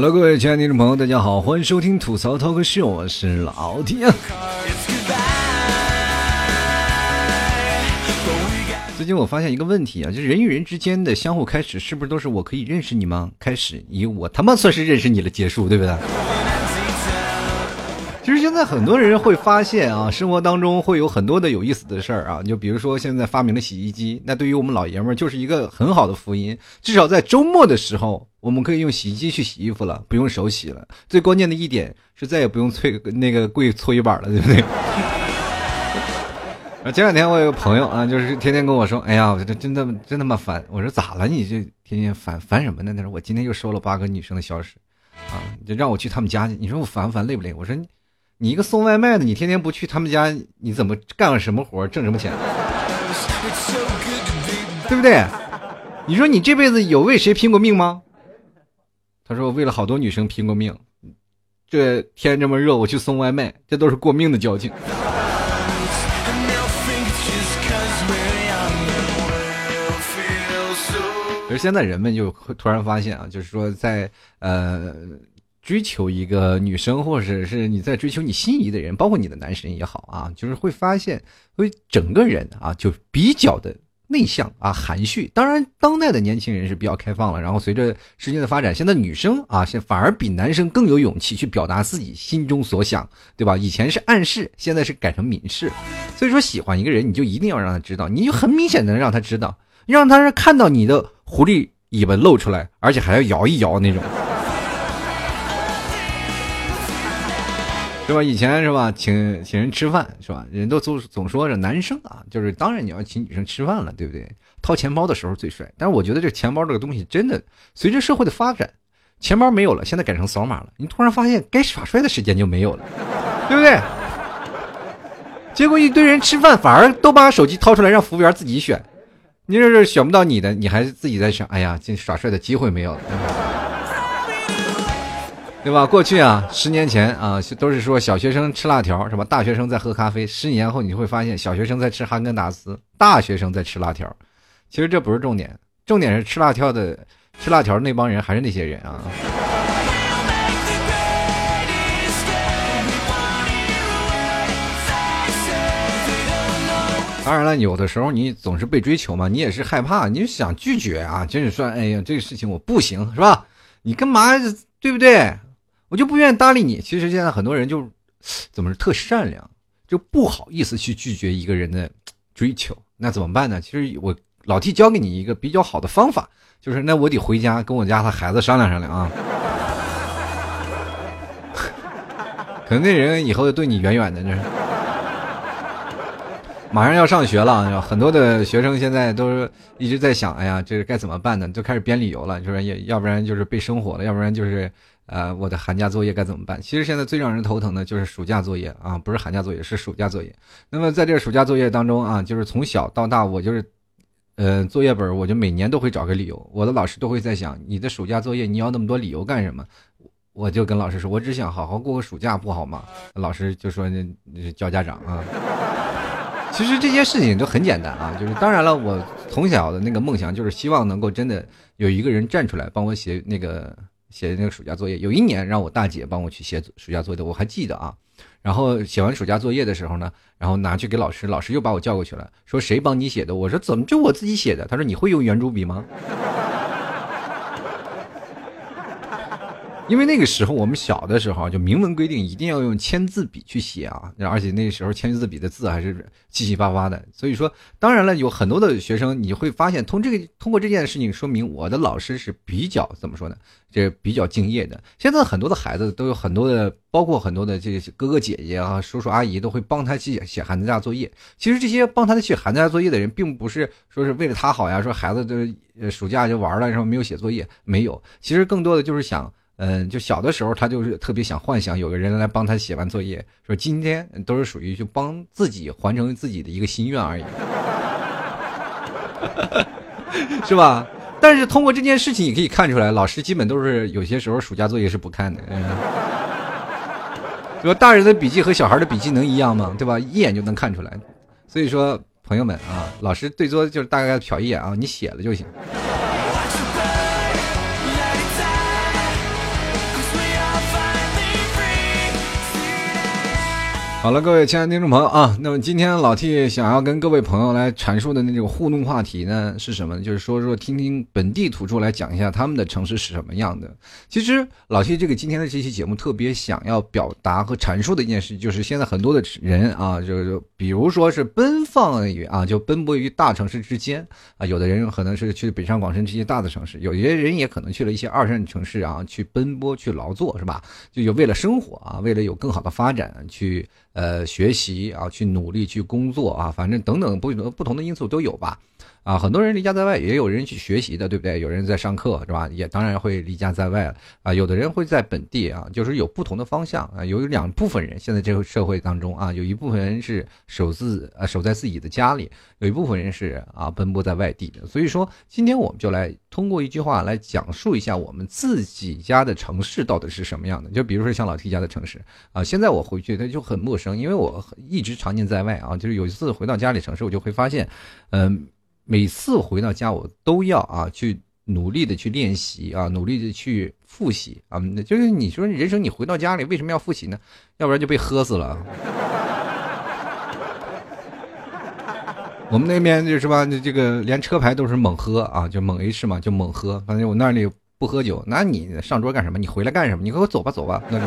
Hello，各位亲爱的听众朋友，大家好，欢迎收听吐槽脱口秀我是老丁。最近我发现一个问题啊，就是人与人之间的相互开始，是不是都是我可以认识你吗？开始以我他妈算是认识你了结束，对不对？现在很多人会发现啊，生活当中会有很多的有意思的事儿啊，就比如说现在发明了洗衣机，那对于我们老爷们儿就是一个很好的福音，至少在周末的时候，我们可以用洗衣机去洗衣服了，不用手洗了。最关键的一点是再也不用搓那个跪搓衣板了，对不对？前两天我有个朋友啊，就是天天跟我说：“哎呀，我这真的真他妈烦。”我说：“咋了？你这天天烦烦什么呢？”他说：“我今天又收了八个女生的消息，啊，就让我去他们家去。你说我烦不烦，累不累？”我说。你一个送外卖的，你天天不去他们家，你怎么干什么活挣什么钱？对不对？你说你这辈子有为谁拼过命吗？他说为了好多女生拼过命。这天这么热，我去送外卖，这都是过命的交情。而现在人们就会突然发现啊，就是说在呃。追求一个女生，或者是你在追求你心仪的人，包括你的男神也好啊，就是会发现，会整个人啊就比较的内向啊，含蓄。当然，当代的年轻人是比较开放了。然后随着时间的发展，现在女生啊，现反而比男生更有勇气去表达自己心中所想，对吧？以前是暗示，现在是改成明示。所以说，喜欢一个人，你就一定要让他知道，你就很明显的让他知道，让他看到你的狐狸尾巴露出来，而且还要摇一摇那种。是吧？以前是吧？请请人吃饭是吧？人都总总说着男生啊，就是当然你要请女生吃饭了，对不对？掏钱包的时候最帅。但是我觉得这钱包这个东西真的，随着社会的发展，钱包没有了，现在改成扫码了。你突然发现该耍帅的时间就没有了，对不对？结果一堆人吃饭，反而都把手机掏出来让服务员自己选。你这是选不到你的，你还自己在想，哎呀，这耍帅的机会没有了。对吧？过去啊，十年前啊，都是说小学生吃辣条，是吧？大学生在喝咖啡。十年后你会发现，小学生在吃哈根达斯，大学生在吃辣条。其实这不是重点，重点是吃辣条的，吃辣条那帮人还是那些人啊。当然了，有的时候你总是被追求嘛，你也是害怕，你就想拒绝啊，就是说，哎呀，这个事情我不行，是吧？你干嘛，对不对？我就不愿意搭理你。其实现在很多人就怎么是特善良，就不好意思去拒绝一个人的追求。那怎么办呢？其实我老弟教给你一个比较好的方法，就是那我得回家跟我家他孩子商量商量啊。可能那人以后对你远远的，这马上要上学了，很多的学生现在都是一直在想，哎呀，这是该怎么办呢？就开始编理由了，就是也要不然就是被生活了，要不然就是。呃，我的寒假作业该怎么办？其实现在最让人头疼的就是暑假作业啊，不是寒假作业，是暑假作业。那么在这个暑假作业当中啊，就是从小到大，我就是，呃，作业本我就每年都会找个理由。我的老师都会在想，你的暑假作业你要那么多理由干什么？我就跟老师说，我只想好好过个暑假，不好吗？老师就说那叫家长啊。其实这些事情都很简单啊，就是当然了，我从小的那个梦想就是希望能够真的有一个人站出来帮我写那个。写的那个暑假作业，有一年让我大姐帮我去写暑假作业，我还记得啊。然后写完暑假作业的时候呢，然后拿去给老师，老师又把我叫过去了，说谁帮你写的？我说怎么就我自己写的？他说你会用圆珠笔吗？因为那个时候我们小的时候就明文规定一定要用签字笔去写啊，而且那时候签字笔的字还是七七八八的，所以说当然了，有很多的学生你会发现，通这个通过这件事情说明我的老师是比较怎么说呢？这比较敬业的。现在很多的孩子都有很多的，包括很多的这些哥哥姐姐啊、叔叔阿姨都会帮他去写寒假作业。其实这些帮他写寒假作业的人，并不是说是为了他好呀，说孩子的暑假就玩了，然后没有写作业，没有。其实更多的就是想。嗯，就小的时候，他就是特别想幻想有个人来帮他写完作业，说今天都是属于就帮自己完成自己的一个心愿而已，是吧？但是通过这件事情，你可以看出来，老师基本都是有些时候暑假作业是不看的。嗯说大人的笔记和小孩的笔记能一样吗？对吧？一眼就能看出来。所以说，朋友们啊，老师最多就是大概瞟一眼啊，你写了就行。好了，各位亲爱的听众朋友啊，那么今天老 T 想要跟各位朋友来阐述的那种互动话题呢是什么呢？就是说说听听本地土著来讲一下他们的城市是什么样的。其实老 T 这个今天的这期节目特别想要表达和阐述的一件事，就是现在很多的人啊，就比如说是奔放于啊，就奔波于大城市之间啊，有的人可能是去北上广深这些大的城市，有些人也可能去了一些二线城市啊，去奔波去劳作是吧？就有为了生活啊，为了有更好的发展去。呃，学习啊，去努力去工作啊，反正等等不不同的因素都有吧。啊，很多人离家在外，也有人去学习的，对不对？有人在上课，是吧？也当然会离家在外啊。有的人会在本地啊，就是有不同的方向啊。有两部分人，现在这个社会当中啊，有一部分人是守自啊守在自己的家里，有一部分人是啊奔波在外地的。所以说，今天我们就来通过一句话来讲述一下我们自己家的城市到底是什么样的。就比如说像老 T 家的城市啊，现在我回去他就很陌生，因为我一直常年在外啊。就是有一次回到家里城市，我就会发现，嗯。每次回到家，我都要啊去努力的去练习啊，努力的去复习啊。就是你说人生，你回到家里为什么要复习呢？要不然就被喝死了。我们那边就是吧，这个连车牌都是猛喝啊，就猛 H 嘛，就猛喝。反正我那里不喝酒，那你上桌干什么？你回来干什么？你给我走吧，走吧。那。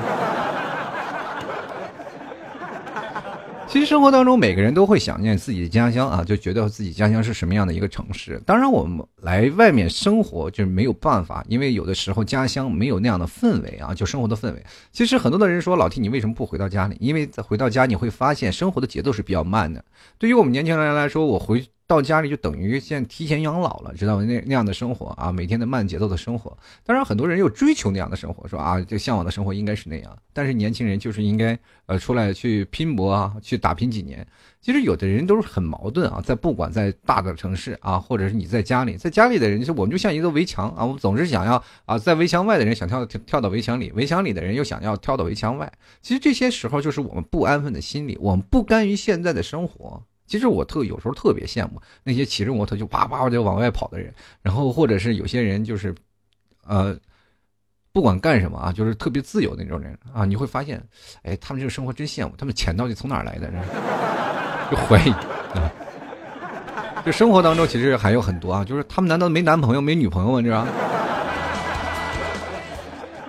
其实生活当中，每个人都会想念自己的家乡啊，就觉得自己家乡是什么样的一个城市。当然，我们来外面生活就是没有办法，因为有的时候家乡没有那样的氛围啊，就生活的氛围。其实很多的人说，老 T 你为什么不回到家里？因为在回到家你会发现生活的节奏是比较慢的。对于我们年轻人来说，我回。到家里就等于现提前养老了，知道吗？那那样的生活啊，每天的慢节奏的生活。当然，很多人又追求那样的生活，说啊，这向往的生活应该是那样。但是年轻人就是应该呃出来去拼搏啊，去打拼几年。其实有的人都是很矛盾啊，在不管在大的城市啊，或者是你在家里，在家里的人，就我们就像一个围墙啊，我们总是想要啊，在围墙外的人想跳跳到围墙里，围墙里的人又想要跳到围墙外。其实这些时候就是我们不安分的心理，我们不甘于现在的生活。其实我特有时候特别羡慕那些骑着摩托就叭叭就往外跑的人，然后或者是有些人就是，呃，不管干什么啊，就是特别自由的那种人啊，你会发现，哎，他们这个生活真羡慕，他们钱到底从哪来的？就怀疑啊。就生活当中其实还有很多啊，就是他们难道没男朋友没女朋友吗？这样。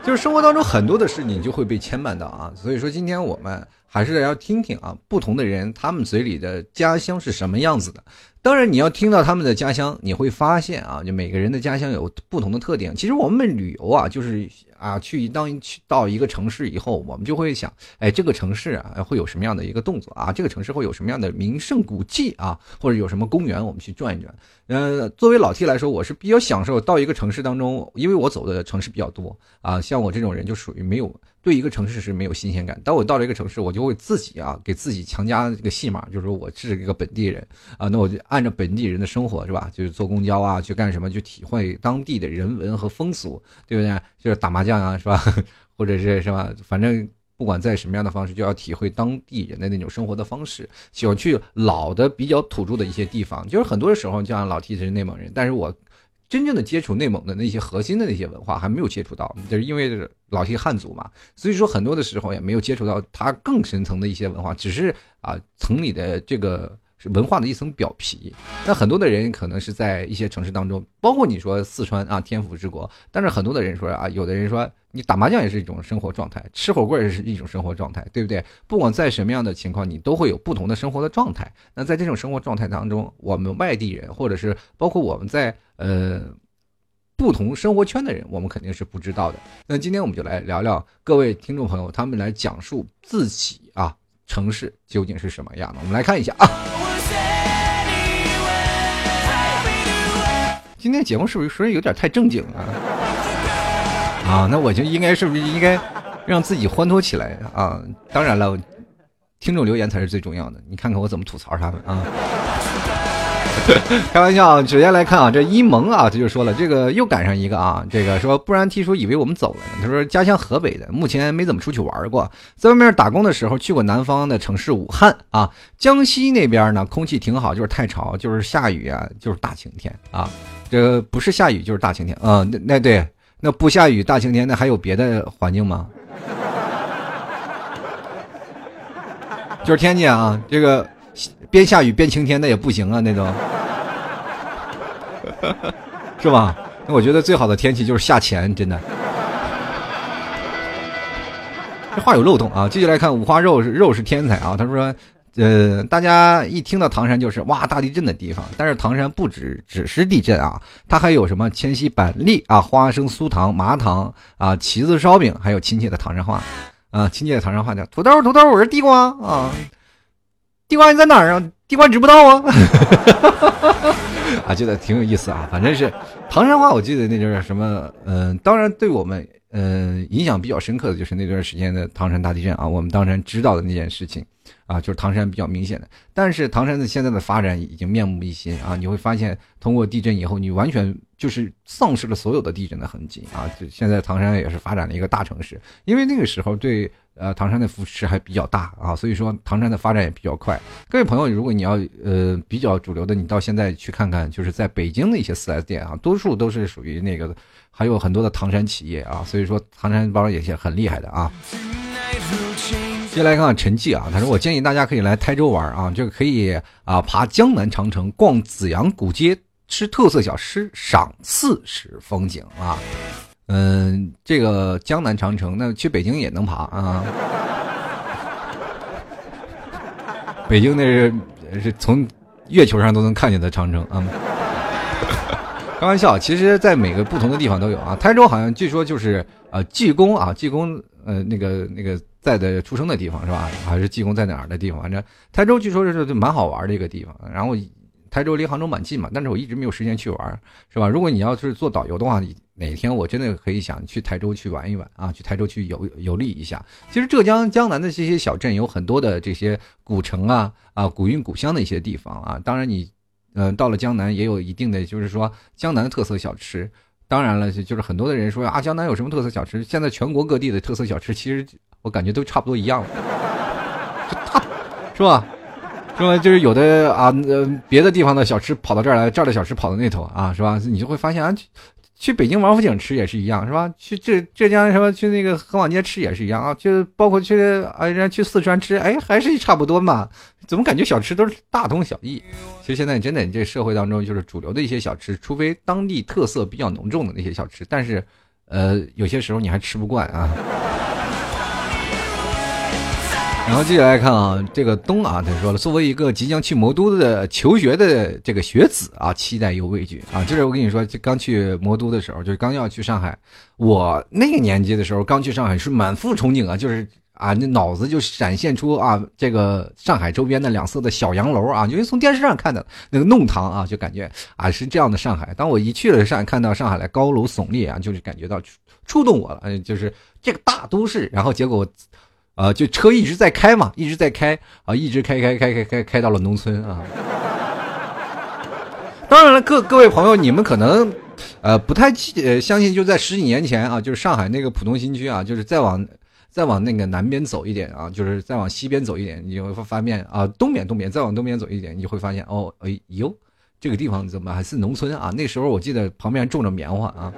就是生活当中很多的事情就会被牵绊到啊，所以说今天我们还是要听听啊，不同的人他们嘴里的家乡是什么样子的。当然，你要听到他们的家乡，你会发现啊，就每个人的家乡有不同的特点。其实我们旅游啊，就是啊，去当去到一个城市以后，我们就会想，哎，这个城市啊，会有什么样的一个动作啊？这个城市会有什么样的名胜古迹啊？或者有什么公园，我们去转一转。呃，作为老 T 来说，我是比较享受到一个城市当中，因为我走的城市比较多啊。像我这种人就属于没有。对一个城市是没有新鲜感。当我到了一个城市，我就会自己啊给自己强加这个戏码，就是说我是一个本地人啊，那我就按照本地人的生活是吧？就是坐公交啊，去干什么，去体会当地的人文和风俗，对不对？就是打麻将啊，是吧？或者是是吧？反正不管在什么样的方式，就要体会当地人的那种生活的方式。喜欢去老的比较土著的一些地方，就是很多的时候，就像老提是内蒙人，但是我。真正的接触内蒙的那些核心的那些文化还没有接触到，就是因为老些汉族嘛，所以说很多的时候也没有接触到它更深层的一些文化，只是啊从你的这个文化的一层表皮。那很多的人可能是在一些城市当中，包括你说四川啊天府之国，但是很多的人说啊，有的人说你打麻将也是一种生活状态，吃火锅也是一种生活状态，对不对？不管在什么样的情况，你都会有不同的生活的状态。那在这种生活状态当中，我们外地人或者是包括我们在。呃，不同生活圈的人，我们肯定是不知道的。那今天我们就来聊聊各位听众朋友，他们来讲述自己啊城市究竟是什么样的。我们来看一下啊，今天节目是不是说有点太正经啊？啊，那我就应该是不是应该让自己欢脱起来啊？当然了，听众留言才是最重要的。你看看我怎么吐槽他们啊。开玩笑，首先来看啊，这一萌啊，他就说了，这个又赶上一个啊，这个说不然 T 叔以为我们走了呢。他说家乡河北的，目前没怎么出去玩过，在外面打工的时候去过南方的城市武汉啊，江西那边呢空气挺好，就是太潮，就是下雨啊，就是大晴天啊，这不是下雨就是大晴天啊，那那对，那不下雨大晴天，那还有别的环境吗？就是天气啊，这个边下雨边晴天那也不行啊，那种，是吧？那我觉得最好的天气就是下钱，真的。这话有漏洞啊！继续来看五花肉是肉是天才啊，他说。呃，大家一听到唐山就是哇大地震的地方，但是唐山不止只是地震啊，它还有什么千禧板栗啊、花生酥糖、麻糖啊、旗子烧饼，还有亲切的唐山话啊，亲切的唐山话叫土豆土豆，我是地瓜啊，地瓜你在哪儿啊？地瓜知不道啊？啊，觉得挺有意思啊，反正是唐山话，我记得那就是什么，嗯，当然对我们嗯影响比较深刻的就是那段时间的唐山大地震啊，我们当然知道的那件事情。啊，就是唐山比较明显的，但是唐山的现在的发展已经面目一新啊！你会发现，通过地震以后，你完全就是丧失了所有的地震的痕迹啊！就现在唐山也是发展了一个大城市，因为那个时候对呃唐山的扶持还比较大啊，所以说唐山的发展也比较快。各位朋友，如果你要呃比较主流的，你到现在去看看，就是在北京的一些四 S 店啊，多数都是属于那个，还有很多的唐山企业啊，所以说唐山帮也是很厉害的啊。接下来看看陈记啊，他说我建议大家可以来台州玩啊，就可以啊爬江南长城，逛紫阳古街，吃特色小吃，赏四时风景啊。嗯，这个江南长城，那去北京也能爬啊。北京那是是从月球上都能看见的长城啊。开玩笑，其实，在每个不同的地方都有啊。台州好像据说就是呃济公啊，济公呃那个那个。在的出生的地方是吧？还是济公在哪儿的地方？反正台州据说是蛮好玩的一个地方。然后台州离杭州蛮近嘛，但是我一直没有时间去玩，是吧？如果你要是做导游的话，哪天我真的可以想去台州去玩一玩啊，去台州去游游历一下。其实浙江江南的这些小镇有很多的这些古城啊啊古韵古香的一些地方啊。当然你嗯到了江南也有一定的就是说江南的特色小吃。当然了，就是很多的人说啊，江南有什么特色小吃？现在全国各地的特色小吃，其实我感觉都差不多一样了，是吧？是吧？就是有的啊，呃，别的地方的小吃跑到这儿来，这儿的小吃跑到那头啊，是吧？你就会发现啊。去北京王府井吃也是一样，是吧？去浙浙江什么去那个河坊街吃也是一样啊，就包括去啊，人家去四川吃，哎，还是差不多嘛。怎么感觉小吃都是大同小异？其实现在真的，你这社会当中就是主流的一些小吃，除非当地特色比较浓重的那些小吃，但是，呃，有些时候你还吃不惯啊。然后接下来看啊，这个东啊，他说了，作为一个即将去魔都的求学的这个学子啊，期待又畏惧啊。就是我跟你说，就刚去魔都的时候，就是刚要去上海，我那个年纪的时候，刚去上海是满腹憧憬啊，就是啊，那脑子就闪现出啊，这个上海周边的两侧的小洋楼啊，因为从电视上看的那个弄堂啊，就感觉啊是这样的上海。当我一去了上海，看到上海的高楼耸立啊，就是感觉到触动我了，嗯，就是这个大都市。然后结果。啊，就车一直在开嘛，一直在开啊，一直开开开开开开到了农村啊。当然了，各各位朋友，你们可能呃不太呃相信，就在十几年前啊，就是上海那个浦东新区啊，就是再往再往那个南边走一点啊，就是再往西边走一点，你会发现啊，东边东边再往东边走一点，你会发现哦，哎呦，这个地方怎么还是农村啊？那时候我记得旁边种着棉花啊。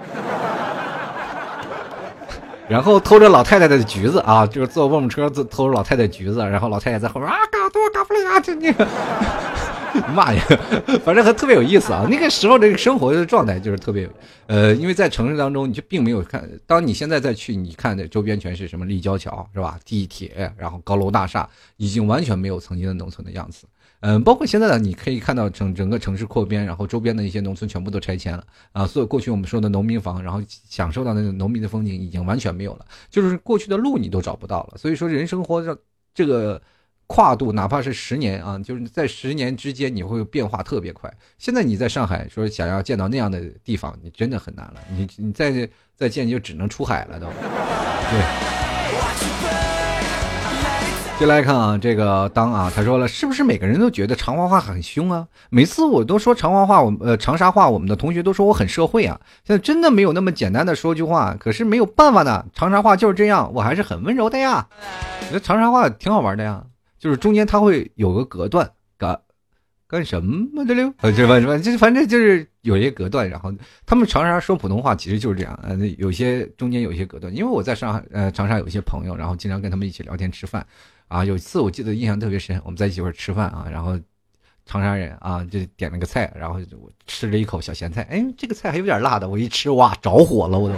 然后偷着老太太的橘子啊，就是坐蹦蹦车偷偷着老太太橘子，然后老太太在后面啊，嘎多嘎布雷啊，就那个，妈呀，反正还特别有意思啊。那个时候这个生活的状态就是特别，呃，因为在城市当中，你就并没有看，当你现在再去，你看的周边全是什么立交桥是吧？地铁，然后高楼大厦，已经完全没有曾经的农村的样子。嗯，包括现在呢，你可以看到整整个城市扩编，然后周边的一些农村全部都拆迁了啊，所有过去我们说的农民房，然后享受到那个农民的风景已经完全没有了，就是过去的路你都找不到了。所以说，人生活这这个跨度，哪怕是十年啊，就是在十年之间你会变化特别快。现在你在上海说想要见到那样的地方，你真的很难了，你你再再见就只能出海了都，对。接来看啊，这个当啊，他说了，是不是每个人都觉得长话话很凶啊？每次我都说长话话，我呃长沙话，我们的同学都说我很社会啊。现在真的没有那么简单的说句话，可是没有办法的，长沙话就是这样，我还是很温柔的呀。我觉得长沙话挺好玩的呀，就是中间它会有个隔断，嘎干什么的溜？呃，这反正就反正就是有一些隔断。然后他们长沙说普通话其实就是这样，呃，有些中间有一些隔断。因为我在上海，呃，长沙有一些朋友，然后经常跟他们一起聊天吃饭。啊，有一次我记得印象特别深，我们在一起块吃饭啊，然后长沙人啊就点了个菜，然后我吃了一口小咸菜，哎，这个菜还有点辣的，我一吃哇着火了，我都，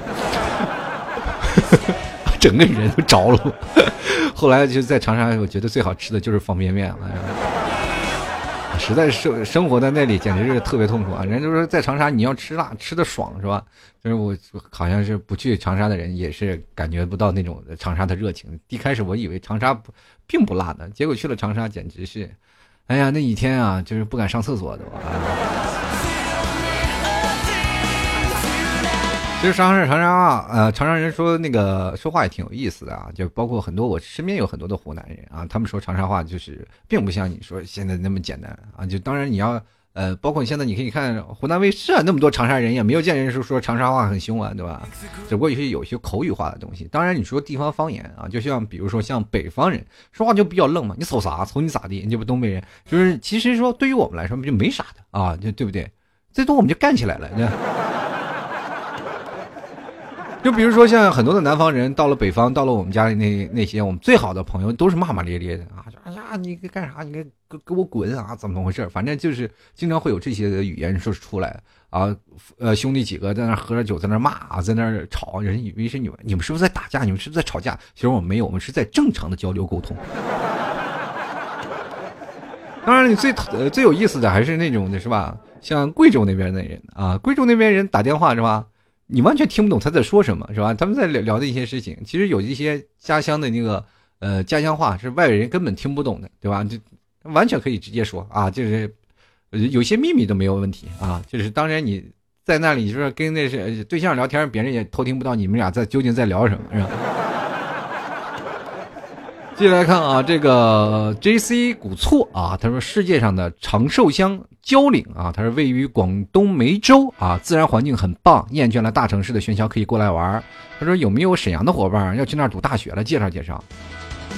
整个人都着了。后来就在长沙，我觉得最好吃的就是方便面了。实在是生活在那里，简直是特别痛苦啊！人家就说在长沙你要吃辣吃的爽是吧？就是我好像是不去长沙的人也是感觉不到那种长沙的热情。一开始我以为长沙不并不辣的，结果去了长沙简直是，哎呀那一天啊就是不敢上厕所都。其实长沙长沙啊，呃，长沙人说那个说话也挺有意思的啊，就包括很多我身边有很多的湖南人啊，他们说长沙话就是并不像你说现在那么简单啊。就当然你要呃，包括你现在你可以看湖南卫视啊，那么多长沙人也没有见人说说长沙话很凶啊，对吧？只不过有些有些口语化的东西。当然你说地方方言啊，就像比如说像北方人说话就比较愣嘛，你瞅啥瞅你咋地？你不东北人就是其实说对于我们来说就没啥的啊，就对不对？最多我们就干起来了。就比如说，像很多的南方人到了北方，到了我们家里那那些我们最好的朋友，都是骂骂咧咧的啊！就哎呀，你干啥？你给给给我滚啊！怎么怎么回事？反正就是经常会有这些语言说出来啊。呃，兄弟几个在那喝着酒，在那骂，在那吵，人以为是你们，你们是不是在打架？你们是不是在吵架？其实我们没有，我们是在正常的交流沟通。当然，你最呃最有意思的还是那种的是吧？像贵州那边的人啊，贵州那边人打电话是吧？你完全听不懂他在说什么，是吧？他们在聊聊的一些事情，其实有一些家乡的那个呃家乡话是外人根本听不懂的，对吧？就完全可以直接说啊，就是有些秘密都没有问题啊。就是当然你在那里就是跟那些对象聊天，别人也偷听不到你们俩在究竟在聊什么，是吧？继续来看啊，这个 J C 古错啊，他说世界上的长寿乡蕉岭啊，它是位于广东梅州啊，自然环境很棒，厌倦了大城市的喧嚣，可以过来玩。他说有没有沈阳的伙伴要去那儿读大学了？介绍介绍。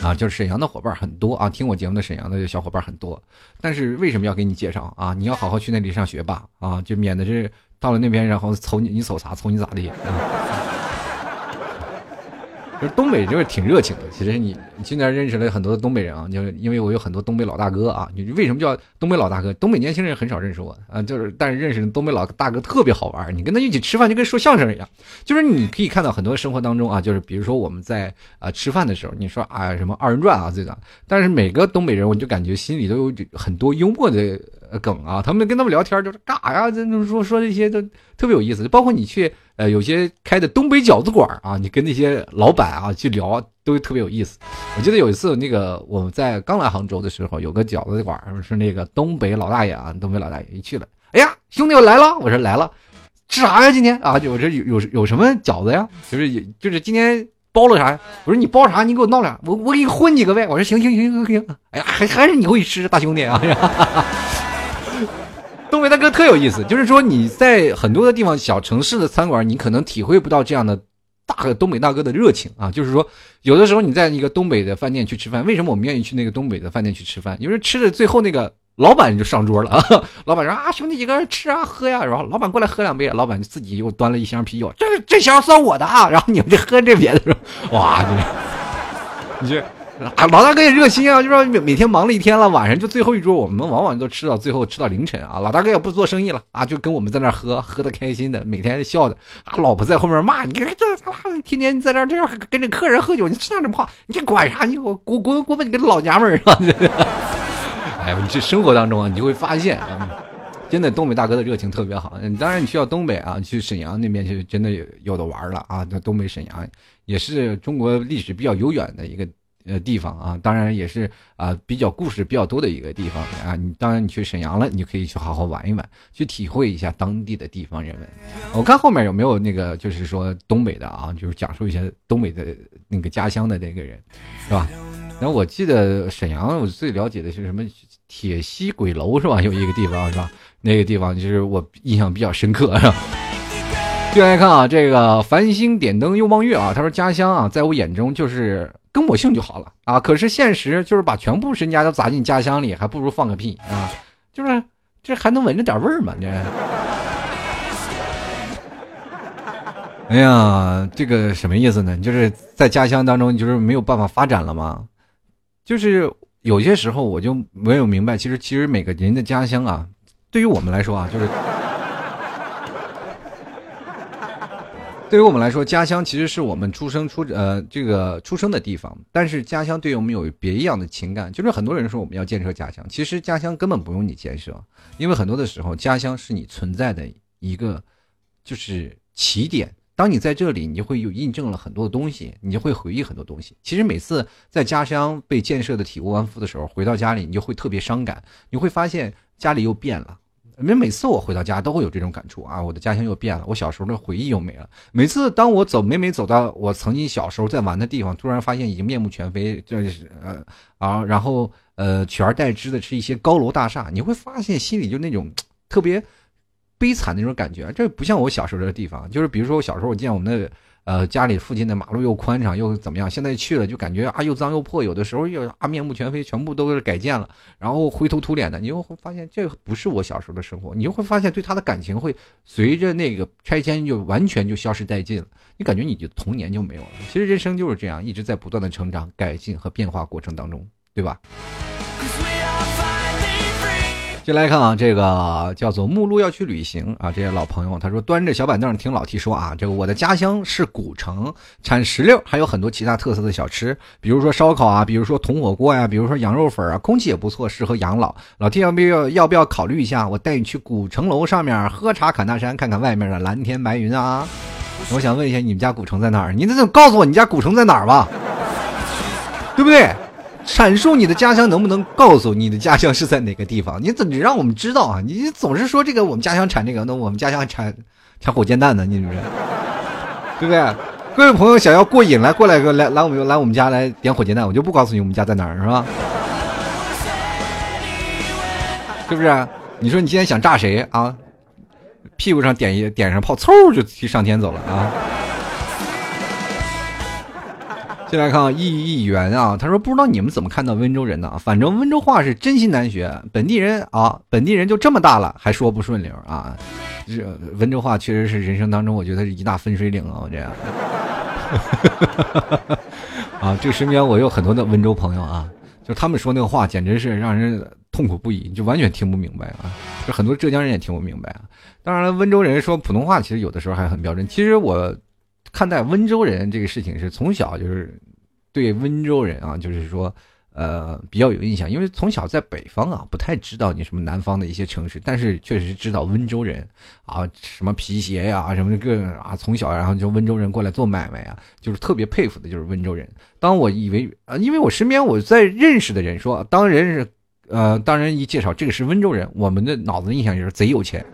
啊，就是沈阳的伙伴很多啊，听我节目的沈阳的小伙伴很多，但是为什么要给你介绍啊？你要好好去那里上学吧啊，就免得是到了那边然后瞅你你瞅啥瞅你咋地啊。就是东北就是挺热情的，其实你今年认识了很多的东北人啊，就是因为我有很多东北老大哥啊。你为什么叫东北老大哥？东北年轻人很少认识我啊，就是但是认识东北老大哥特别好玩，你跟他一起吃饭就跟说相声一样。就是你可以看到很多生活当中啊，就是比如说我们在啊吃饭的时候，你说啊什么二人转啊这个，但是每个东北人我就感觉心里都有很多幽默的。呃，梗啊，他们跟他们聊天就是干啥呀？这就是说说这些都特别有意思。包括你去呃，有些开的东北饺子馆啊，你跟那些老板啊去聊，都特别有意思。我记得有一次，那个我们在刚来杭州的时候，有个饺子馆是那个东北老大爷啊，东北老大爷一去了，哎呀，兄弟我来了，我说来了，吃啥呀？今天啊，我这有有有什么饺子呀？就是就是今天包了啥呀？我说你包啥？你给我闹俩，我我给你混几个呗。我说行行行行行。哎呀，还还是你会吃，大兄弟啊。哈哈哈东北大哥特有意思，就是说你在很多的地方小城市的餐馆，你可能体会不到这样的大东北大哥的热情啊。就是说，有的时候你在一个东北的饭店去吃饭，为什么我们愿意去那个东北的饭店去吃饭？因为吃的最后那个老板就上桌了啊，老板说啊兄弟几个吃啊喝呀，然后老板过来喝两杯，老板自己又端了一箱啤酒，这这箱算我的啊，然后你们就喝这别的，哇，你这。啊，老大哥也热心啊，就说每每天忙了一天了，晚上就最后一桌，我们往往都吃到最后吃到凌晨啊。老大哥也不做生意了啊，就跟我们在那喝，喝的开心的，每天笑的。啊，老婆在后面骂你，这天天在这这样跟着客人喝酒，你说什么话？你管啥？你我滚滚滚吧，你个老娘们儿是吧？哎，你这生活当中啊，你就会发现啊，真的东北大哥的热情特别好。当然，你去到东北啊，去沈阳那边去，真的有有的玩了啊。那东北沈阳也是中国历史比较悠远的一个。呃，地方啊，当然也是啊，比较故事比较多的一个地方啊。你当然你去沈阳了，你可以去好好玩一玩，去体会一下当地的地方人文。我看后面有没有那个，就是说东北的啊，就是讲述一下东北的那个家乡的那个人，是吧？然后我记得沈阳，我最了解的是什么铁西鬼楼，是吧？有一个地方，是吧？那个地方就是我印象比较深刻，是吧？接来看啊，这个繁星点灯又望月啊，他说家乡啊，在我眼中就是。跟我姓就好了啊！可是现实就是把全部身家都砸进家乡里，还不如放个屁啊！就是这还能闻着点味儿吗？这。哎呀，这个什么意思呢？就是在家乡当中，就是没有办法发展了吗？就是有些时候我就没有明白，其实其实每个人的家乡啊，对于我们来说啊，就是对于我们来说，家乡其实是我们出生出呃这个出生的地方。但是家乡对于我们有别一样的情感，就是很多人说我们要建设家乡，其实家乡根本不用你建设，因为很多的时候，家乡是你存在的一个就是起点。当你在这里，你就会有印证了很多东西，你就会回忆很多东西。其实每次在家乡被建设的体无完肤的时候，回到家里，你就会特别伤感。你会发现家里又变了。每每次我回到家都会有这种感触啊，我的家乡又变了，我小时候的回忆又没了。每次当我走每每走到我曾经小时候在玩的地方，突然发现已经面目全非，就是呃啊，然后呃取而代之的是一些高楼大厦，你会发现心里就那种特别。悲惨的那种感觉，这不像我小时候的地方。就是比如说，我小时候我见我们的呃家里附近的马路又宽敞又怎么样，现在去了就感觉啊又脏又破，有的时候又啊面目全非，全部都是改建了，然后灰头土脸的。你又会发现这不是我小时候的生活，你就会发现对他的感情会随着那个拆迁就完全就消失殆尽了。你感觉你的童年就没有了。其实人生就是这样，一直在不断的成长、改进和变化过程当中，对吧？先来看啊，这个叫做目录要去旅行啊，这些老朋友，他说端着小板凳听老 T 说啊，这个我的家乡是古城，产石榴，还有很多其他特色的小吃，比如说烧烤啊，比如说铜火锅呀，比如说羊肉粉啊，空气也不错，适合养老。老 T 要不要要不要考虑一下？我带你去古城楼上面喝茶侃大山，看看外面的蓝天白云啊。我想问一下，你们家古城在哪儿？你得告诉我你家古城在哪儿吧，对不对？阐述你的家乡，能不能告诉你的家乡是在哪个地方？你怎你让我们知道啊？你总是说这个我们家乡产这个，那我们家乡产产火箭弹呢？你是不是？对不对？各位朋友想要过瘾，来过来个来来我们来我们家来点火箭弹，我就不告诉你我们家在哪儿，是吧？是不是？你说你今天想炸谁啊？屁股上点一点上炮，嗖就上天走了啊！进来看啊，易易元啊，他说不知道你们怎么看到温州人的啊？反正温州话是真心难学，本地人啊，本地人就这么大了还说不顺溜啊！这温州话确实是人生当中我觉得是一大分水岭啊！我这样，啊，这身边我有很多的温州朋友啊，就他们说那个话简直是让人痛苦不已，就完全听不明白啊！就很多浙江人也听不明白啊！当然了，温州人说普通话其实有的时候还很标准。其实我。看待温州人这个事情是从小就是对温州人啊，就是说呃比较有印象，因为从小在北方啊不太知道你什么南方的一些城市，但是确实知道温州人啊什么皮鞋呀什么个啊从小然后就温州人过来做买卖啊，就是特别佩服的就是温州人。当我以为啊，因为我身边我在认识的人说，当人是呃当人一介绍这个是温州人，我们的脑子印象就是贼有钱。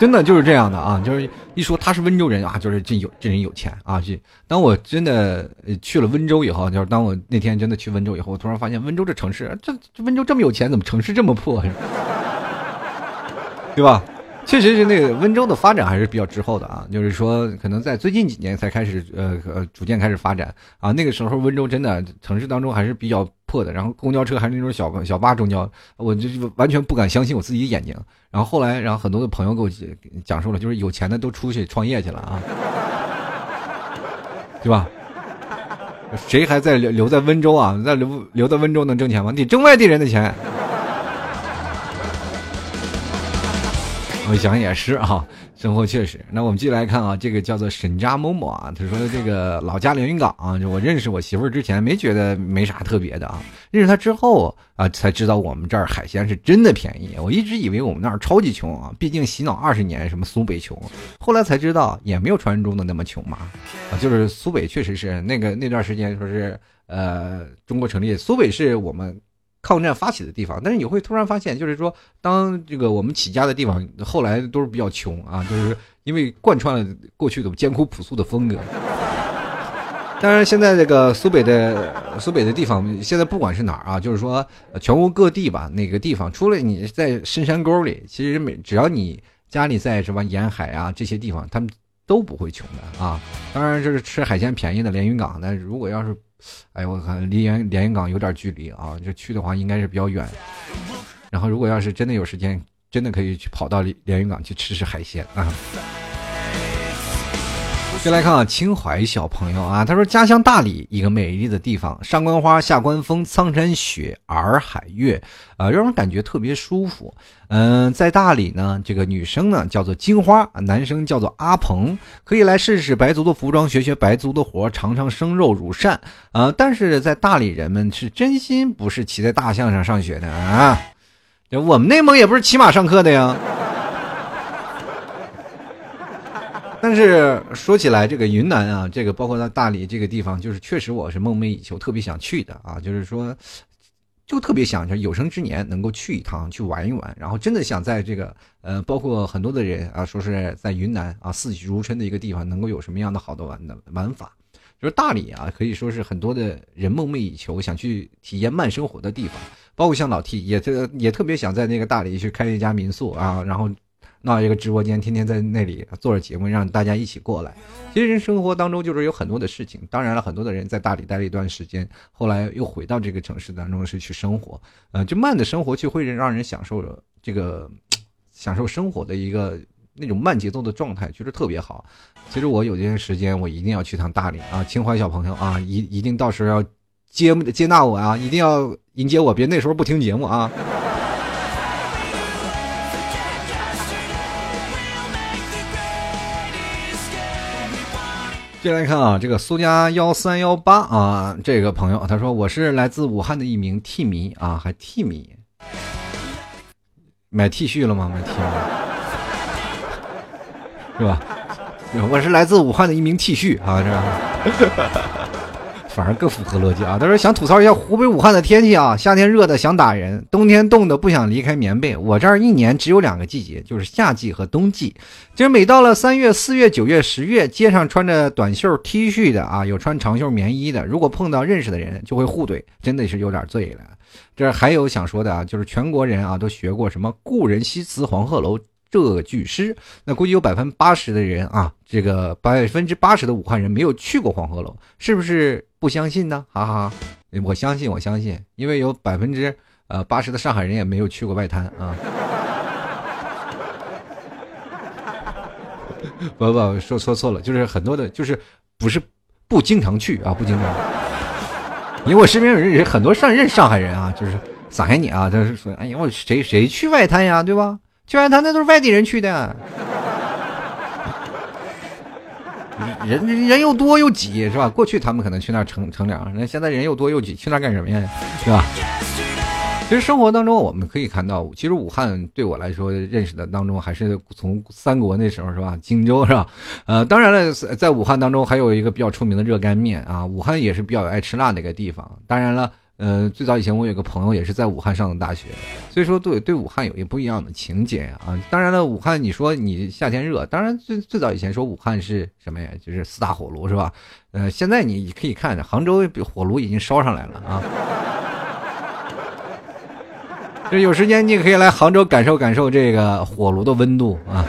真的就是这样的啊，就是一说他是温州人啊，就是这有这人有钱啊。这当我真的去了温州以后，就是当我那天真的去温州以后，我突然发现温州这城市，这温州这么有钱，怎么城市这么破？对吧？确实是那个温州的发展还是比较滞后的啊，就是说可能在最近几年才开始呃呃逐渐开始发展啊。那个时候温州真的城市当中还是比较破的，然后公交车还是那种小小巴公交，我就完全不敢相信我自己的眼睛。然后后来，然后很多的朋友给我讲述了，就是有钱的都出去创业去了啊，对吧？谁还在留留在温州啊？在留留在温州能挣钱吗？你挣外地人的钱。我想也是啊，生活确实。那我们继续来看啊，这个叫做沈家某某啊，他说这个老家连云港啊，就我认识我媳妇儿之前没觉得没啥特别的啊，认识她之后啊，才知道我们这儿海鲜是真的便宜。我一直以为我们那儿超级穷啊，毕竟洗脑二十年，什么苏北穷，后来才知道也没有传说中的那么穷嘛。啊，就是苏北确实是那个那段时间说是呃中国成立，苏北是我们。抗战发起的地方，但是你会突然发现，就是说，当这个我们起家的地方，后来都是比较穷啊，就是因为贯穿了过去的艰苦朴素的风格。当然，现在这个苏北的苏北的地方，现在不管是哪儿啊，就是说全国各地吧，哪个地方，除了你在深山沟里，其实每只要你家里在什么沿海啊这些地方，他们。都不会穷的啊。当然，这是吃海鲜便宜的连云港。那如果要是，哎我看离连连云港有点距离啊，就去的话应该是比较远。然后如果要是真的有时间，真的可以去跑到连云港去吃吃海鲜啊。先来看啊，清淮小朋友啊，他说家乡大理一个美丽的地方，上官花，下关风，苍山雪，洱海月，啊，让人感觉特别舒服。嗯，在大理呢，这个女生呢叫做金花，男生叫做阿鹏，可以来试试白族的服装，学学白族的活，尝尝生肉乳扇。啊，但是在大理人们是真心不是骑在大象上上学的啊，我们内蒙也不是骑马上课的呀。但是说起来，这个云南啊，这个包括在大理这个地方，就是确实我是梦寐以求，特别想去的啊。就是说，就特别想着有生之年能够去一趟，去玩一玩。然后真的想在这个呃，包括很多的人啊，说是在云南啊，四季如春的一个地方，能够有什么样的好的玩的玩法。就是大理啊，可以说是很多的人梦寐以求，想去体验慢生活的地方。包括像老 T 也特也特别想在那个大理去开一家民宿啊，然后。闹一个直播间，天天在那里做着节目，让大家一起过来。其实生活当中就是有很多的事情。当然了，很多的人在大理待了一段时间，后来又回到这个城市当中是去生活。呃，就慢的生活，就会让人享受这个享受生活的一个那种慢节奏的状态，觉得特别好。其实我有这些时间，我一定要去趟大理啊，清华小朋友啊，一一定到时候要接接纳我啊，一定要迎接我，别那时候不听节目啊。接来看啊，这个苏家幺三幺八啊，这个朋友他说我是来自武汉的一名 T 迷啊，还 T 迷，买 T 恤了吗？买 T 是吧？我是来自武汉的一名 T 恤啊，这。反而更符合逻辑啊！他说想吐槽一下湖北武汉的天气啊，夏天热的想打人，冬天冻的不想离开棉被。我这儿一年只有两个季节，就是夏季和冬季。就是每到了三月、四月、九月、十月，街上穿着短袖 T 恤的啊，有穿长袖棉衣的，如果碰到认识的人，就会互怼，真的是有点醉了。这还有想说的啊，就是全国人啊都学过什么“故人西辞黄鹤楼”。这句诗，那估计有百分之八十的人啊，这个百分之八十的武汉人没有去过黄鹤楼，是不是不相信呢？哈哈，我相信，我相信，因为有百分之呃八十的上海人也没有去过外滩啊。不不，说说错了，就是很多的，就是不是不经常去啊，不经常。因为我身边有人很多上任上海人啊，就是撒开你啊，他是说，哎呀，我谁谁去外滩呀，对吧？去外滩那都是外地人去的，人人又多又挤，是吧？过去他们可能去那儿乘乘凉，那现在人又多又挤，去那儿干什么呀？是吧？其实生活当中我们可以看到，其实武汉对我来说认识的当中，还是从三国那时候是吧？荆州是吧？呃，当然了，在武汉当中还有一个比较出名的热干面啊，武汉也是比较爱吃辣的一个地方。当然了。呃，最早以前我有个朋友也是在武汉上的大学，所以说对对武汉有一不一样的情节啊。当然了，武汉你说你夏天热，当然最最早以前说武汉是什么呀？就是四大火炉是吧？呃，现在你可以看杭州火炉已经烧上来了啊。就有时间你也可以来杭州感受感受这个火炉的温度啊。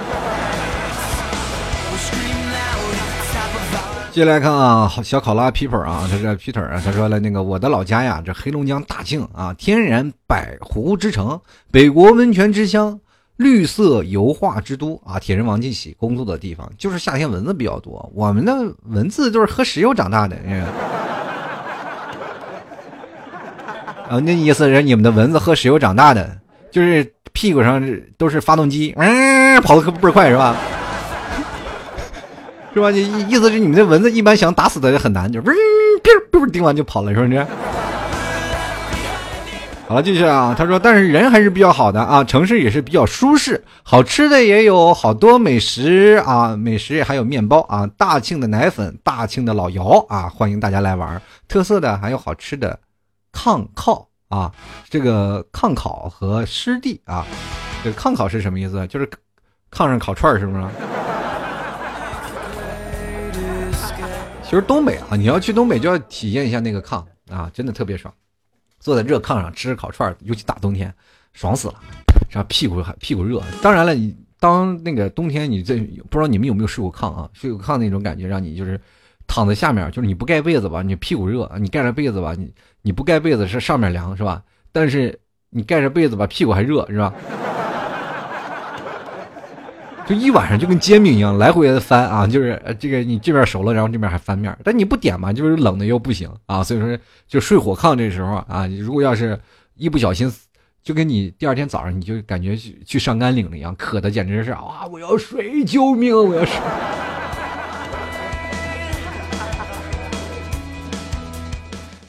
接下来看啊，小考拉 Peter 啊，他是 Peter 啊，他说了那个我的老家呀，这黑龙江大庆啊，天然百湖之城，北国温泉之乡，绿色油画之都啊，铁人王进喜工作的地方，就是夏天蚊子比较多，我们的蚊子都是喝石油长大的，啊，那意思是你们的蚊子喝石油长大的，就是屁股上都是发动机，嗯，跑的可倍儿快是吧？是吧？你意思是你们这蚊子一般想打死它也很难，就嗡哔哔叮完就跑了，是不是？好了，继续啊。他说，但是人还是比较好的啊，城市也是比较舒适，好吃的也有好多美食啊，美食还有面包啊，大庆的奶粉，大庆的老窑啊，欢迎大家来玩。特色的还有好吃的炕烤啊，这个炕烤和湿地啊，这个炕烤是什么意思？就是炕上烤串是不是？其实东北啊，你要去东北就要体验一下那个炕啊，真的特别爽，坐在热炕上吃烤串，尤其大冬天，爽死了，然后屁股还屁股热。当然了，你当那个冬天你在不知道你们有没有睡过炕啊？睡过炕那种感觉，让你就是躺在下面，就是你不盖被子吧，你屁股热；你盖着被子吧，你你不盖被子是上面凉，是吧？但是你盖着被子吧，屁股还热，是吧？就一晚上就跟煎饼一样来回的翻啊，就是这个你这边熟了，然后这边还翻面，但你不点嘛，就是冷的又不行啊，所以说就睡火炕这时候啊，如果要是一不小心，就跟你第二天早上你就感觉去去上甘岭了一样，渴的简直是啊，我要水，救命，我要水。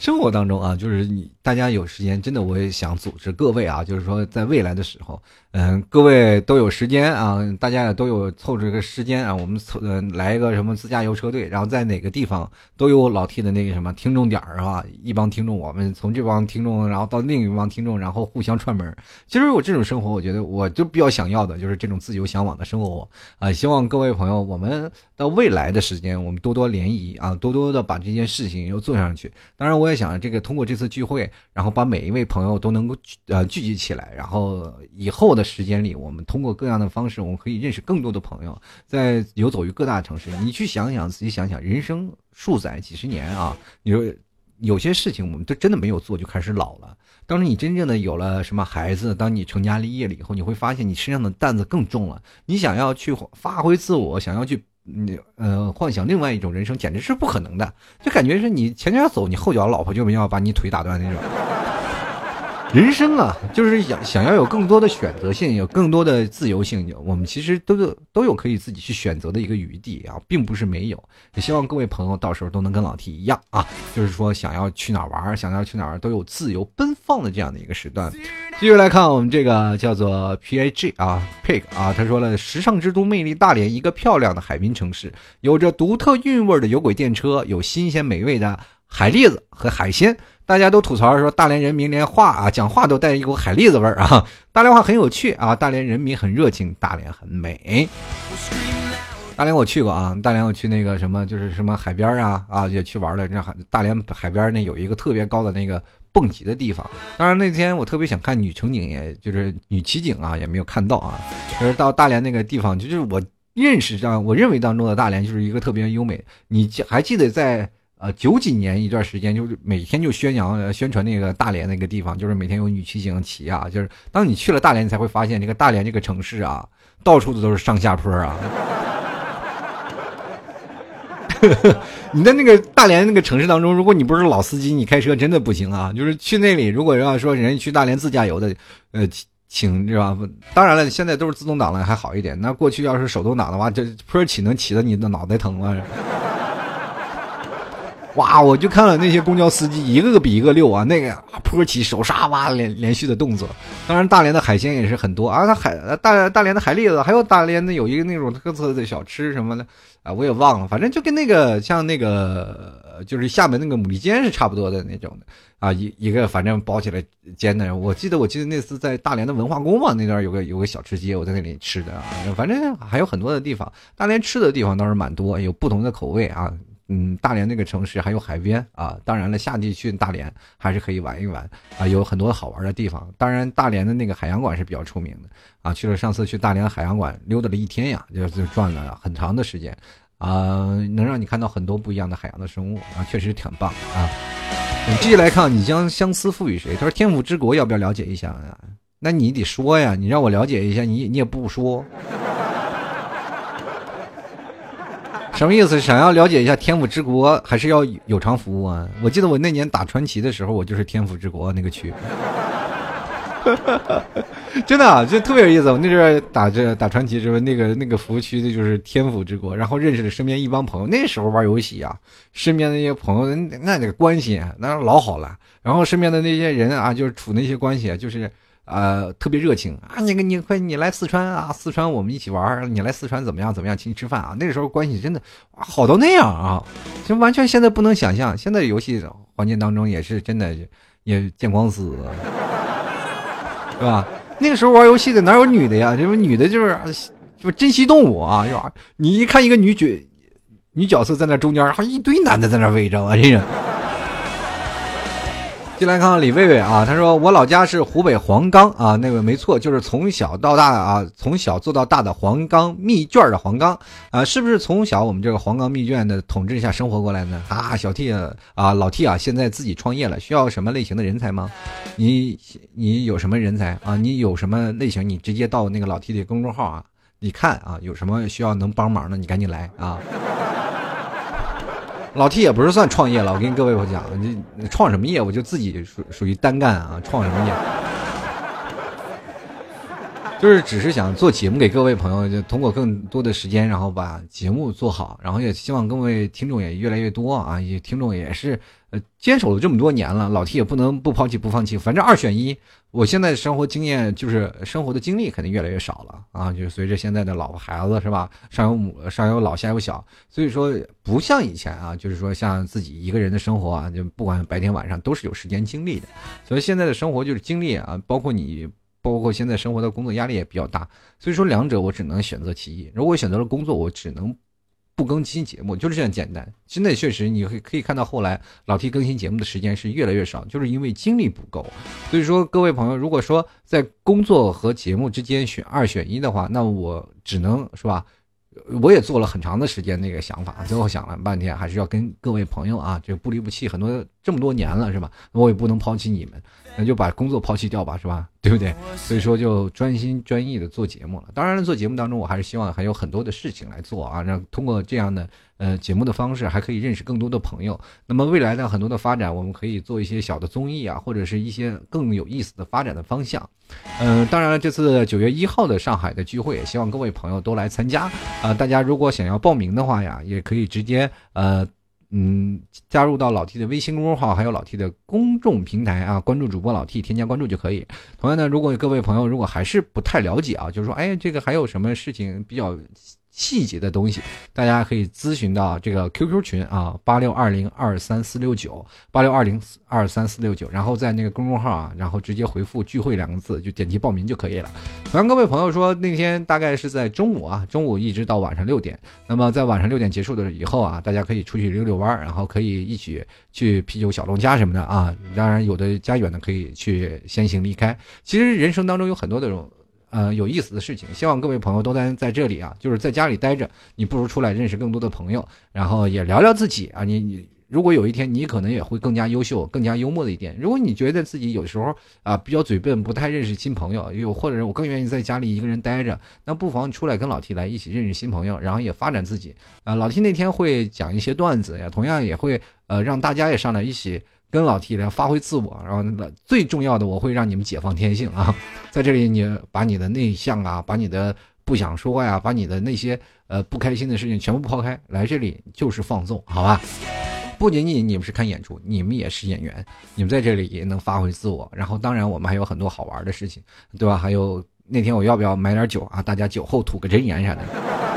生活当中啊，就是你大家有时间，真的我也想组织各位啊，就是说在未来的时候。嗯，各位都有时间啊，大家也都有凑这个时间啊，我们凑呃来一个什么自驾游车队，然后在哪个地方都有老 T 的那个什么听众点儿是吧？一帮听众，我们从这帮听众，然后到另一帮听众，然后互相串门。其实我这种生活，我觉得我就比较想要的就是这种自由向往的生活啊。希望各位朋友，我们到未来的时间，我们多多联谊啊，多多的把这件事情又做上去。当然，我也想这个通过这次聚会，然后把每一位朋友都能够呃聚集起来，然后以后的。时间里，我们通过各样的方式，我们可以认识更多的朋友，在游走于各大城市。你去想想，仔细想想，人生数载几十年啊，你说有些事情我们都真的没有做，就开始老了。当你真正的有了什么孩子，当你成家立业了以后，你会发现你身上的担子更重了。你想要去发挥自我，想要去你呃幻想另外一种人生，简直是不可能的。就感觉是你前脚走，你后脚老婆就要把你腿打断那种。人生啊，就是想想要有更多的选择性，有更多的自由性。我们其实都有都有可以自己去选择的一个余地啊，并不是没有。也希望各位朋友到时候都能跟老 T 一样啊，就是说想要去哪儿玩，想要去哪儿都有自由奔放的这样的一个时段。继续来看我们这个叫做 P A G 啊，Pig 啊，他说了，时尚之都魅力大连，一个漂亮的海滨城市，有着独特韵味的有轨电车，有新鲜美味的海蛎子和海鲜。大家都吐槽说大连人民连话啊讲话都带一股海蛎子味儿啊，大连话很有趣啊，大连人民很热情，大连很美。大连我去过啊，大连我去那个什么就是什么海边啊啊也去玩了，那海大连海边那有一个特别高的那个蹦极的地方。当然那天我特别想看女乘警，也就是女骑警啊，也没有看到啊。就是到大连那个地方，就是我认识上我认为当中的大连就是一个特别优美。你还记得在？呃，九几年一段时间，就是每天就宣扬、宣传那个大连那个地方，就是每天有女骑行骑啊。就是当你去了大连，你才会发现这个大连这个城市啊，到处的都是上下坡啊。你在那个大连那个城市当中，如果你不是老司机，你开车真的不行啊。就是去那里，如果要说人去大连自驾游的，呃，请是吧？当然了，现在都是自动挡了，还好一点。那过去要是手动挡的话，这坡起能起的你的脑袋疼啊。哇！我就看了那些公交司机，一个个比一个溜啊！那个坡起手刹哇连连续的动作。当然，大连的海鲜也是很多啊。它海大大连的海蛎子，还有大连的有一个那种特色的小吃什么的啊，我也忘了。反正就跟那个像那个就是厦门那个牡蛎煎是差不多的那种的啊。一一个反正包起来煎的。我记得我记得那次在大连的文化宫嘛，那段有个有个小吃街，我在那里吃的啊。反正还有很多的地方，大连吃的地方倒是蛮多，有不同的口味啊。嗯，大连那个城市还有海边啊，当然了，夏季去大连还是可以玩一玩啊，有很多好玩的地方。当然，大连的那个海洋馆是比较出名的啊，去了上次去大连海洋馆溜达了一天呀，就就转了很长的时间啊，能让你看到很多不一样的海洋的生物啊，确实挺棒啊。你继续来看，你将相思赋予谁？他说天府之国要不要了解一下呀？那你得说呀，你让我了解一下，你你也不说。什么意思？想要了解一下天府之国，还是要有偿服务啊？我记得我那年打传奇的时候，我就是天府之国那个区，真的就特别有意思。我那阵打这打传奇时候，那个那个服务区的就是天府之国，然后认识了身边一帮朋友。那时候玩游戏啊，身边那些朋友那那个关系那老好了，然后身边的那些人啊，就是处那些关系，就是。呃，特别热情啊！你个你快你来四川啊，四川我们一起玩你来四川怎么样？怎么样？请你吃饭啊！那个时候关系真的好到那样啊，就完全现在不能想象。现在游戏环境当中也是真的也见光死，是吧？那个时候玩游戏的哪有女的呀？这不女的就是就珍稀动物啊，是吧？你一看一个女角女角色在那中间，还一堆男的在那围着啊，这人。进来看看李卫卫啊，他说我老家是湖北黄冈啊，那个没错，就是从小到大啊，从小做到大的黄冈密卷的黄冈啊，是不是从小我们这个黄冈密卷的统治下生活过来呢？啊，小 T 啊，老 T 啊，现在自己创业了，需要什么类型的人才吗？你你有什么人才啊？你有什么类型？你直接到那个老 T 的公众号啊，你看啊，有什么需要能帮忙的，你赶紧来啊。老 T 也不是算创业了，我跟各位我讲，你创什么业，我就自己属属于单干啊，创什么业，就是只是想做节目给各位朋友，就通过更多的时间，然后把节目做好，然后也希望各位听众也越来越多啊，也听众也是。呃，坚守了这么多年了，老 T 也不能不抛弃不放弃，反正二选一。我现在生活经验就是生活的经历肯定越来越少了啊，就是随着现在的老婆孩子是吧，上有母上有老下有小，所以说不像以前啊，就是说像自己一个人的生活啊，就不管白天晚上都是有时间精力的。所以现在的生活就是精力啊，包括你，包括现在生活的工作压力也比较大，所以说两者我只能选择其一。如果选择了工作，我只能。不更新节目就是这样简单，现在确实你会可以看到后来老 T 更新节目的时间是越来越少，就是因为精力不够。所以说各位朋友，如果说在工作和节目之间选二选一的话，那我只能是吧，我也做了很长的时间那个想法，最后想了半天，还是要跟各位朋友啊，就不离不弃，很多这么多年了是吧？我也不能抛弃你们。那就把工作抛弃掉吧，是吧？对不对？所以说就专心专意的做节目了。当然了，做节目当中，我还是希望还有很多的事情来做啊，让通过这样的呃节目的方式，还可以认识更多的朋友。那么未来的很多的发展，我们可以做一些小的综艺啊，或者是一些更有意思的发展的方向。嗯，当然了，这次九月一号的上海的聚会，也希望各位朋友都来参加啊。大家如果想要报名的话呀，也可以直接呃。嗯，加入到老 T 的微信公众号，还有老 T 的公众平台啊，关注主播老 T，添加关注就可以。同样呢，如果各位朋友如果还是不太了解啊，就是说，哎，这个还有什么事情比较？细节的东西，大家可以咨询到这个 QQ 群啊，八六二零二三四六九，八六二零二三四六九，然后在那个公众号啊，然后直接回复“聚会”两个字，就点击报名就可以了。同样，各位朋友说那天大概是在中午啊，中午一直到晚上六点，那么在晚上六点结束的以后啊，大家可以出去溜溜弯然后可以一起去啤酒小龙虾什么的啊。当然，有的家远的可以去先行离开。其实人生当中有很多这种。呃，有意思的事情，希望各位朋友都在在这里啊，就是在家里待着，你不如出来认识更多的朋友，然后也聊聊自己啊。你你，如果有一天你可能也会更加优秀、更加幽默的一点。如果你觉得自己有时候啊比较嘴笨，不太认识新朋友，又或者我更愿意在家里一个人待着，那不妨出来跟老 T 来一起认识新朋友，然后也发展自己。啊，老 T 那天会讲一些段子呀，同样也会呃让大家也上来一起。跟老 T 来发挥自我，然后最重要的，我会让你们解放天性啊！在这里，你把你的内向啊，把你的不想说呀，把你的那些呃不开心的事情全部抛开，来这里就是放纵，好吧？不仅仅你们是看演出，你们也是演员，你们在这里也能发挥自我。然后，当然我们还有很多好玩的事情，对吧？还有那天我要不要买点酒啊？大家酒后吐个真言啥的。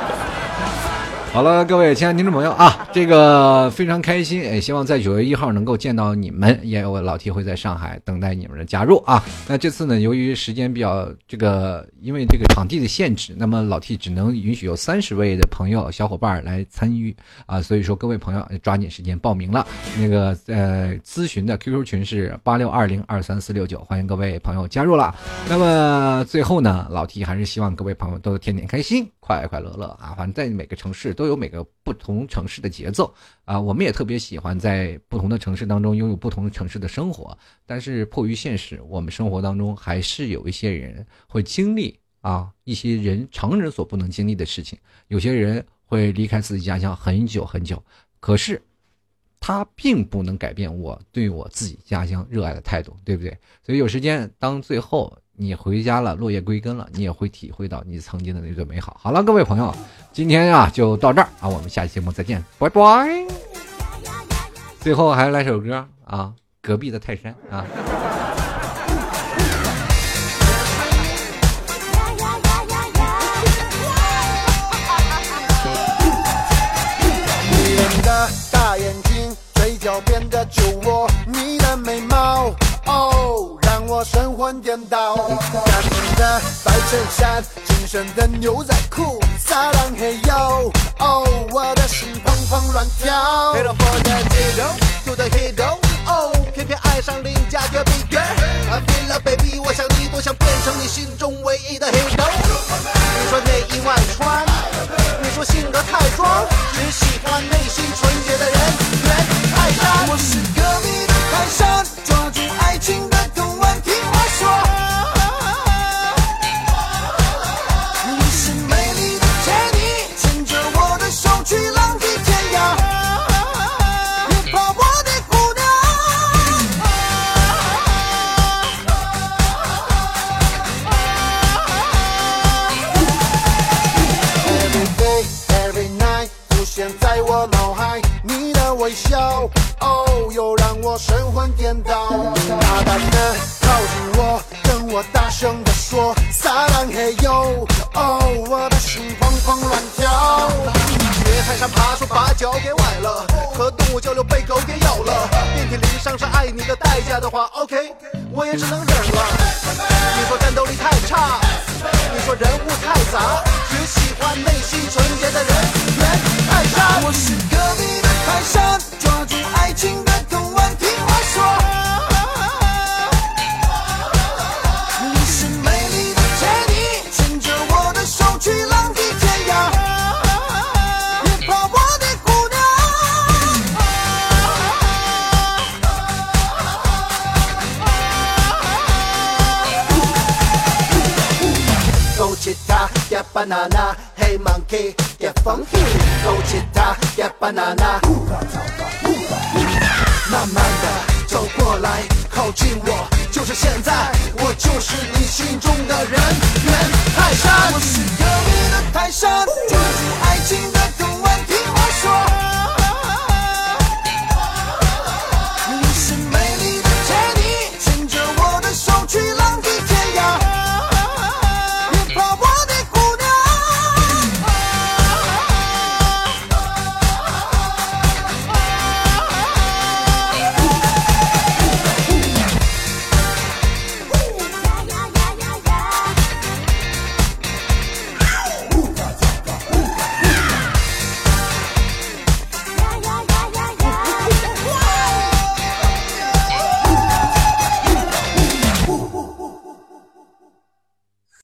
好了，各位亲爱的听众朋友啊，这个非常开心，也希望在九月一号能够见到你们，也有老 T 会在上海等待你们的加入啊。那这次呢，由于时间比较这个，因为这个场地的限制，那么老 T 只能允许有三十位的朋友小伙伴来参与啊，所以说各位朋友抓紧时间报名了。那个呃，咨询的 QQ 群是八六二零二三四六九，欢迎各位朋友加入了。那么最后呢，老 T 还是希望各位朋友都天天开心，快快乐乐啊，反正在每个城市都。有每个不同城市的节奏啊，我们也特别喜欢在不同的城市当中拥有不同的城市的生活。但是迫于现实，我们生活当中还是有一些人会经历啊一些人常人所不能经历的事情。有些人会离开自己家乡很久很久，可是他并不能改变我对我自己家乡热爱的态度，对不对？所以有时间当最后。你回家了，落叶归根了，你也会体会到你曾经的那段美好。好了，各位朋友，今天啊就到这儿啊，我们下期节目再见，拜拜。最后还是来首歌啊，隔壁的泰山啊。你的大眼睛，嘴角边的酒窝，你的眉毛。哦，我神魂颠倒。干净的白衬衫，紧身的牛仔裤，撒浪嘿哟。哦，我的心砰砰乱跳。Hero for the hero，to the hero。哦，偏偏爱上你 banana，黑 monkey get funky，勾起 get banana。慢慢的走过来，靠近我，就是现在，我就是你心中的人猿泰山。我是隔壁的泰山，专属爱情的。